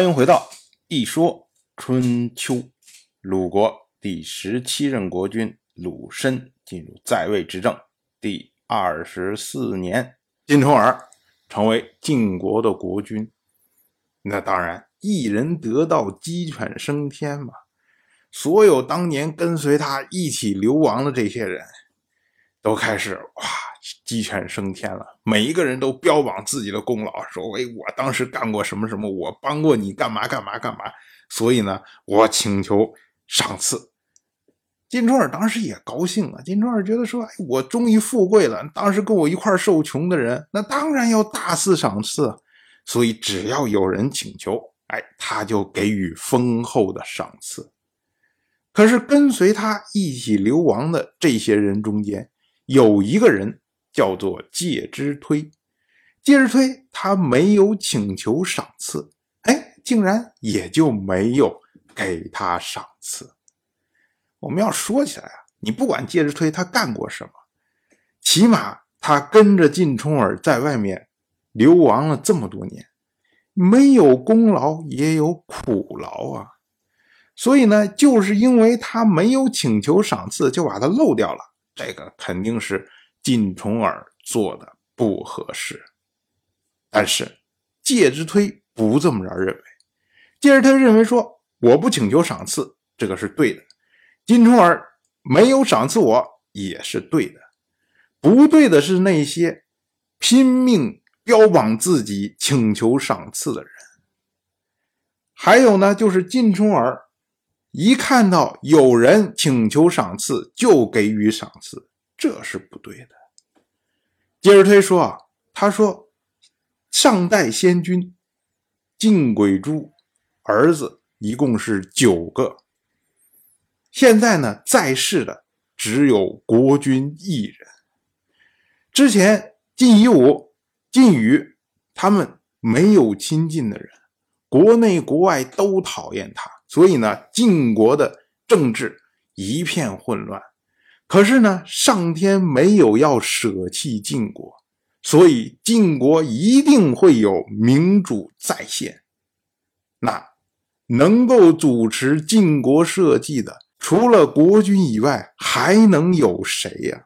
欢迎回到《一说春秋》。鲁国第十七任国君鲁申进入在位执政第二十四年，晋重耳成为晋国的国君。那当然，一人得道，鸡犬升天嘛。所有当年跟随他一起流亡的这些人，都开始哇，鸡犬升天了。每一个人都标榜自己的功劳，说：“哎，我当时干过什么什么，我帮过你干嘛干嘛干嘛。”所以呢，我请求赏赐。金钟耳当时也高兴啊。金钟耳觉得说：“哎，我终于富贵了。当时跟我一块受穷的人，那当然要大肆赏赐。所以只要有人请求，哎，他就给予丰厚的赏赐。”可是跟随他一起流亡的这些人中间，有一个人叫做介之推。介之推他没有请求赏赐，哎，竟然也就没有给他赏赐。我们要说起来啊，你不管介之推他干过什么，起码他跟着晋冲耳在外面流亡了这么多年，没有功劳也有苦劳啊。所以呢，就是因为他没有请求赏赐，就把他漏掉了。这个肯定是晋重耳做的不合适。但是介之推不这么着认为，介之推认为说，我不请求赏赐，这个是对的。晋重耳没有赏赐我，也是对的。不对的是那些拼命标榜自己请求赏赐的人。还有呢，就是晋重耳。一看到有人请求赏赐，就给予赏赐，这是不对的。接着推说啊，他说上代先君晋轨珠儿子一共是九个，现在呢在世的只有国君一人。之前晋夷吾、晋宇他们没有亲近的人，国内国外都讨厌他。所以呢，晋国的政治一片混乱。可是呢，上天没有要舍弃晋国，所以晋国一定会有明主再现。那能够主持晋国社稷的，除了国君以外，还能有谁呀？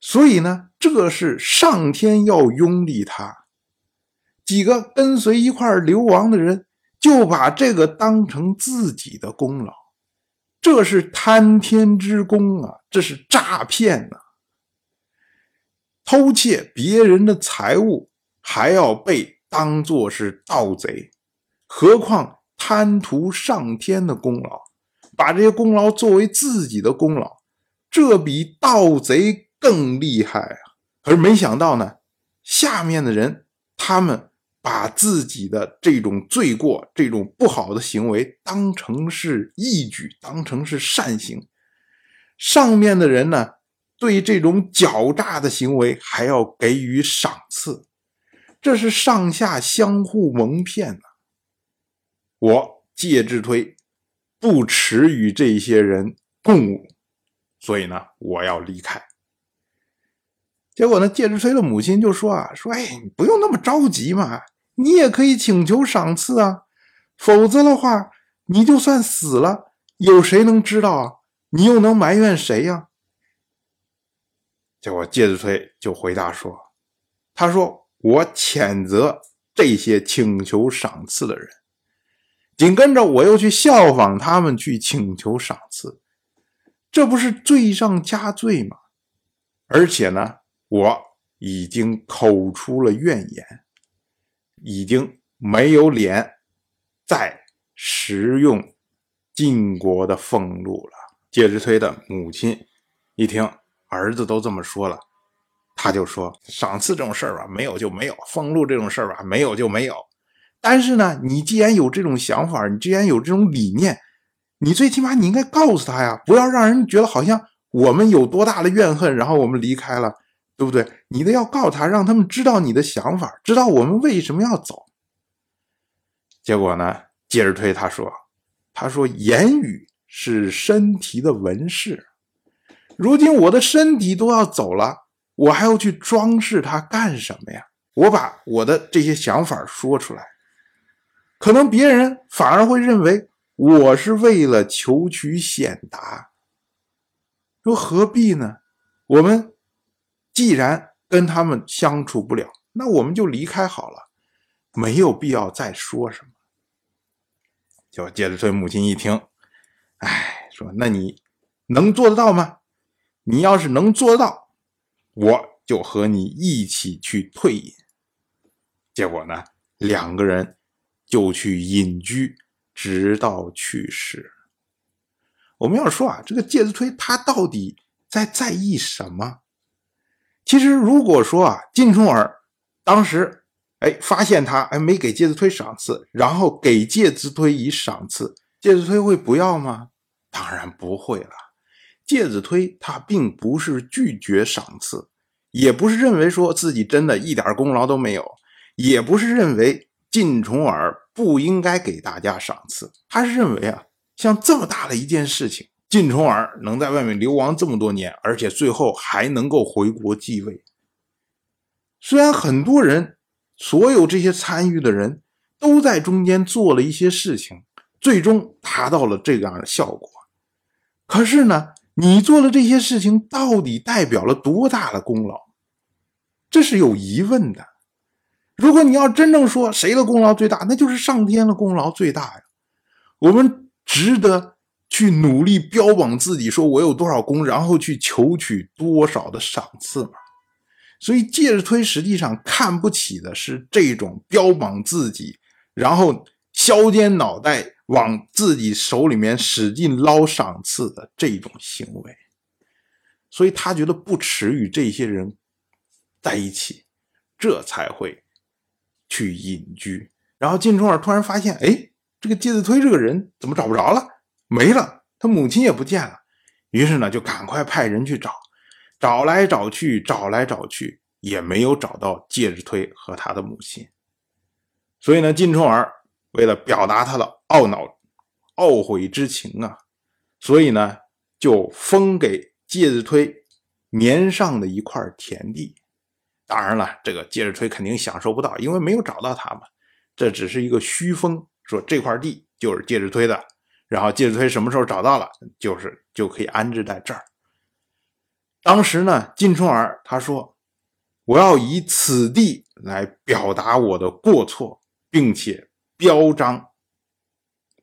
所以呢，这是上天要拥立他。几个跟随一块流亡的人。就把这个当成自己的功劳，这是贪天之功啊！这是诈骗呐！偷窃别人的财物还要被当作是盗贼，何况贪图上天的功劳，把这些功劳作为自己的功劳，这比盗贼更厉害啊！可是没想到呢，下面的人他们。把自己的这种罪过、这种不好的行为当成是义举，当成是善行。上面的人呢，对这种狡诈的行为还要给予赏赐，这是上下相互蒙骗呢。我介之推不耻与这些人共舞，所以呢，我要离开。结果呢，介之推的母亲就说啊，说哎，你不用那么着急嘛。你也可以请求赏赐啊，否则的话，你就算死了，有谁能知道啊？你又能埋怨谁呀？结果介子推就回答说：“他说我谴责这些请求赏赐的人，紧跟着我又去效仿他们去请求赏赐，这不是罪上加罪吗？而且呢，我已经口出了怨言。”已经没有脸再食用晋国的俸禄了。介之推的母亲一听儿子都这么说了，他就说：“赏赐这种事儿吧，没有就没有；俸禄这种事儿吧，没有就没有。但是呢，你既然有这种想法，你既然有这种理念，你最起码你应该告诉他呀，不要让人觉得好像我们有多大的怨恨，然后我们离开了。”对不对？你得要告诉他，让他们知道你的想法，知道我们为什么要走。结果呢，接着推他说：“他说言语是身体的纹饰，如今我的身体都要走了，我还要去装饰它干什么呀？我把我的这些想法说出来，可能别人反而会认为我是为了求取显达。说何必呢？我们既然跟他们相处不了，那我们就离开好了，没有必要再说什么。就介子推母亲一听，哎，说那你能做得到吗？你要是能做得到，我就和你一起去退隐。结果呢，两个人就去隐居，直到去世。我们要说啊，这个介子推他到底在在意什么？其实如果说啊，晋冲儿当时哎发现他哎没给介子推赏赐，然后给介子推以赏赐，介子推会不要吗？当然不会了。介子推他并不是拒绝赏赐，也不是认为说自己真的一点功劳都没有，也不是认为晋重耳不应该给大家赏赐，他是认为啊。像这么大的一件事情，晋重耳能在外面流亡这么多年，而且最后还能够回国继位。虽然很多人，所有这些参与的人都在中间做了一些事情，最终达到了这样的效果。可是呢，你做的这些事情到底代表了多大的功劳？这是有疑问的。如果你要真正说谁的功劳最大，那就是上天的功劳最大呀。我们。值得去努力标榜自己，说我有多少功，然后去求取多少的赏赐嘛？所以介子推实际上看不起的是这种标榜自己，然后削尖脑袋往自己手里面使劲捞赏赐的这种行为，所以他觉得不耻与这些人在一起，这才会去隐居。然后晋重耳突然发现，哎。这个介子推这个人怎么找不着了？没了，他母亲也不见了。于是呢，就赶快派人去找，找来找去，找来找去，也没有找到介子推和他的母亲。所以呢，晋重耳为了表达他的懊恼、懊悔之情啊，所以呢，就封给介子推年上的一块田地。当然了，这个介子推肯定享受不到，因为没有找到他嘛。这只是一个虚封。说这块地就是介子推的，然后介子推什么时候找到了，就是就可以安置在这儿。当时呢，晋冲儿他说：“我要以此地来表达我的过错，并且标彰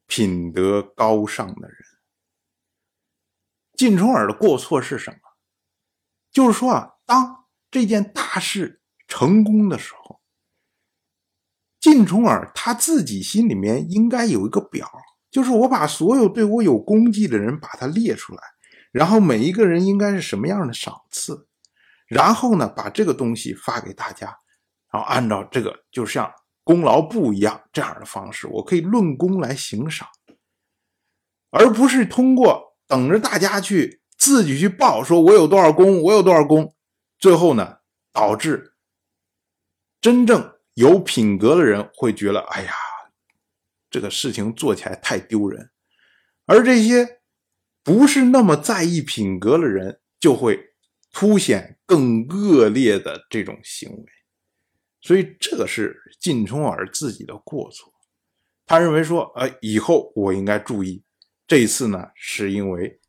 品德高尚的人。”晋冲儿的过错是什么？就是说啊，当这件大事成功的时候。晋重耳他自己心里面应该有一个表，就是我把所有对我有功绩的人把它列出来，然后每一个人应该是什么样的赏赐，然后呢把这个东西发给大家，然后按照这个就像功劳簿一样这样的方式，我可以论功来行赏，而不是通过等着大家去自己去报，说我有多少功，我有多少功，最后呢导致真正。有品格的人会觉得，哎呀，这个事情做起来太丢人；而这些不是那么在意品格的人，就会凸显更恶劣的这种行为。所以，这个是晋冲耳自己的过错。他认为说，呃，以后我应该注意。这一次呢，是因为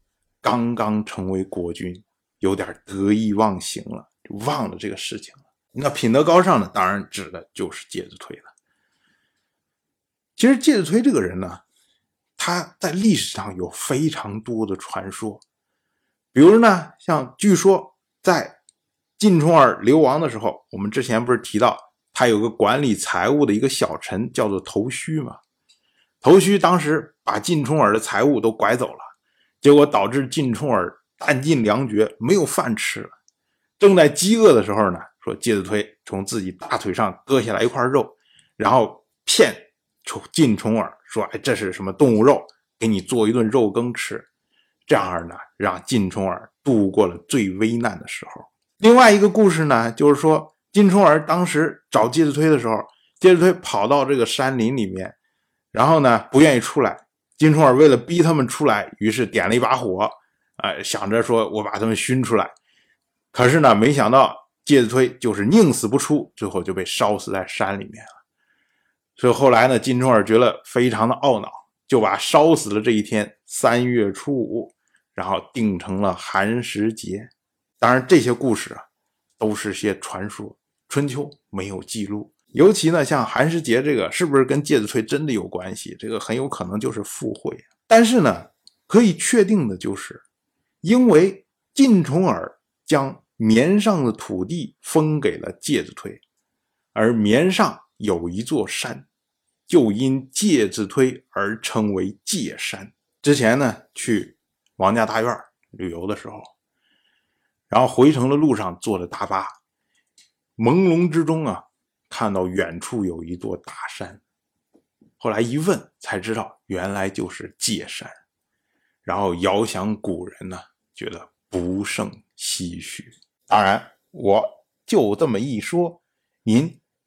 刚刚成为国君，有点得意忘形了，就忘了这个事情了。那品德高尚呢？当然指的就是介子推了。其实介子推这个人呢，他在历史上有非常多的传说。比如呢，像据说在晋冲儿流亡的时候，我们之前不是提到他有个管理财务的一个小臣叫做头须嘛？头须当时把晋冲儿的财物都拐走了，结果导致晋冲儿弹尽粮绝，没有饭吃了。正在饥饿的时候呢。说介子推从自己大腿上割下来一块肉，然后骗晋重耳说：“哎，这是什么动物肉？给你做一顿肉羹吃。”这样呢，让晋重耳度过了最危难的时候。另外一个故事呢，就是说晋重耳当时找介子推的时候，介子推跑到这个山林里面，然后呢不愿意出来。晋重耳为了逼他们出来，于是点了一把火，哎，想着说我把他们熏出来。可是呢，没想到。介子推就是宁死不出，最后就被烧死在山里面了。所以后来呢，金冲耳觉得非常的懊恼，就把烧死了这一天三月初五，然后定成了寒食节。当然，这些故事啊，都是些传说，春秋没有记录。尤其呢，像寒食节这个，是不是跟介子推真的有关系？这个很有可能就是附会。但是呢，可以确定的就是，因为晋重耳将绵上的土地封给了介子推，而绵上有一座山，就因介子推而称为介山。之前呢，去王家大院旅游的时候，然后回城的路上坐着大巴，朦胧之中啊。看到远处有一座大山，后来一问才知道，原来就是界山。然后遥想古人呢，觉得不胜唏嘘。当然，我就这么一说，您